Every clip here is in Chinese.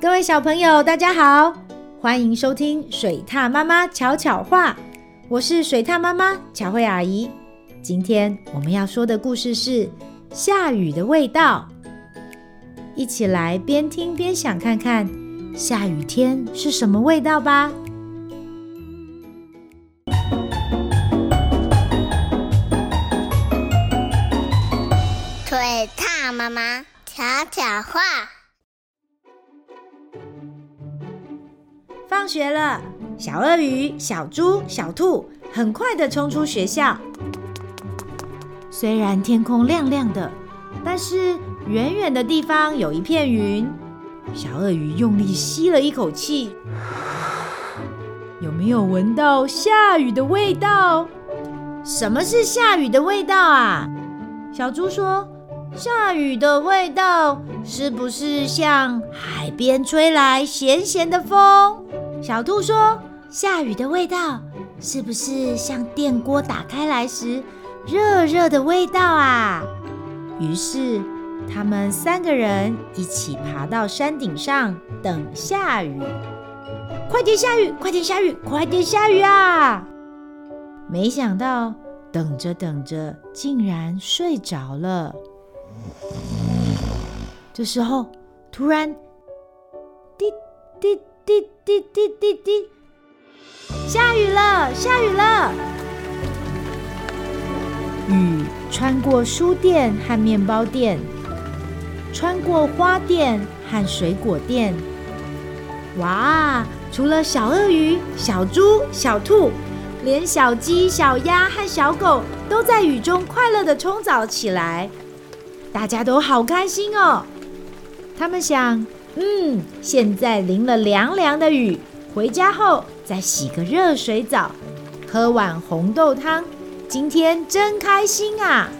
各位小朋友，大家好，欢迎收听水獭妈妈巧巧话。我是水獭妈妈巧慧阿姨。今天我们要说的故事是下雨的味道。一起来边听边想，看看下雨天是什么味道吧。水獭妈妈巧巧话。放学了，小鳄鱼、小猪、小兔很快地冲出学校。虽然天空亮亮的，但是远远的地方有一片云。小鳄鱼用力吸了一口气，有没有闻到下雨的味道？什么是下雨的味道啊？小猪说：“下雨的味道是不是像海边吹来咸咸的风？”小兔说：“下雨的味道是不是像电锅打开来时热热的味道啊？”于是他们三个人一起爬到山顶上等下雨。快点下雨！快点下雨！快点下雨啊！没想到等着等着，竟然睡着了。这时候突然，滴滴。滴滴滴滴滴，下雨了！下雨了！雨穿过书店和面包店，穿过花店和水果店。哇！除了小鳄鱼、小猪、小兔，连小鸡、小鸭和小狗都在雨中快乐地冲澡起来。大家都好开心哦！他们想。嗯，现在淋了凉凉的雨，回家后再洗个热水澡，喝碗红豆汤，今天真开心啊！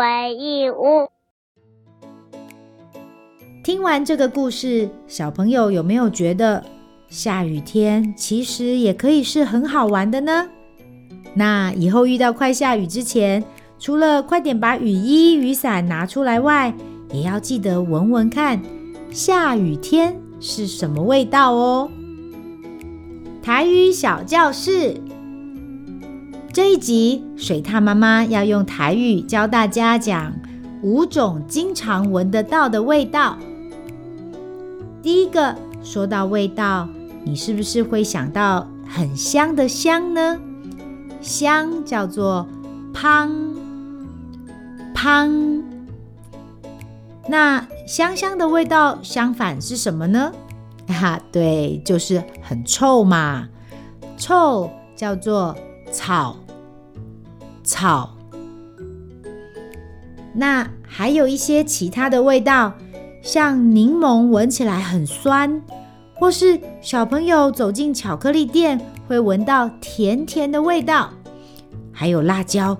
回忆屋。听完这个故事，小朋友有没有觉得下雨天其实也可以是很好玩的呢？那以后遇到快下雨之前，除了快点把雨衣、雨伞拿出来外，也要记得闻闻看下雨天是什么味道哦。台语小教室。这一集，水獭妈妈要用台语教大家讲五种经常闻得到的味道。第一个，说到味道，你是不是会想到很香的香呢？香叫做芳芳。那香香的味道相反是什么呢？啊，对，就是很臭嘛。臭叫做草，草。那还有一些其他的味道，像柠檬闻起来很酸，或是小朋友走进巧克力店会闻到甜甜的味道。还有辣椒，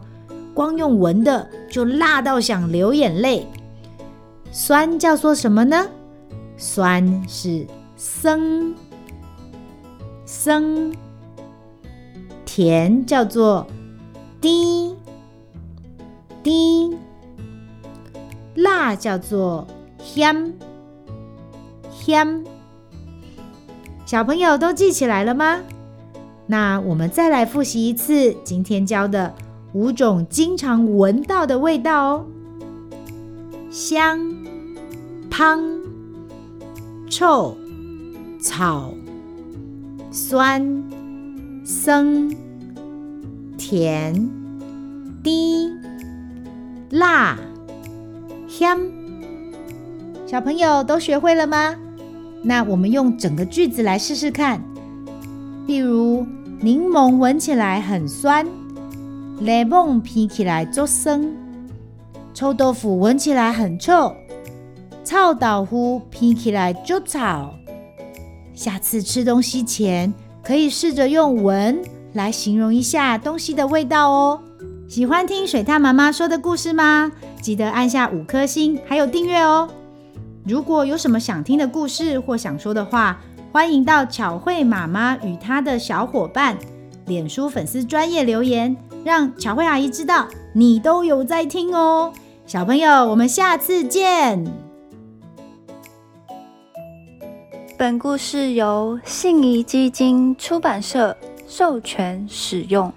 光用闻的就辣到想流眼泪。酸叫做什么呢？酸是生，生。甜叫做滴滴。辣叫做香，香。小朋友都记起来了吗？那我们再来复习一次今天教的五种经常闻到的味道哦：香、芳、臭、草、酸。酸、甜、甜、辣、香，小朋友都学会了吗？那我们用整个句子来试试看。例如，柠檬闻起来很酸，柠檬闻起来足酸；臭豆腐闻起来很臭，臭豆腐闻起来足臭。下次吃东西前，可以试着用闻来形容一下东西的味道哦。喜欢听水獭妈妈说的故事吗？记得按下五颗星，还有订阅哦。如果有什么想听的故事或想说的话，欢迎到巧慧妈妈与她的小伙伴脸书粉丝专业留言，让巧慧阿姨知道你都有在听哦。小朋友，我们下次见。本故事由信宜基金出版社授权使用。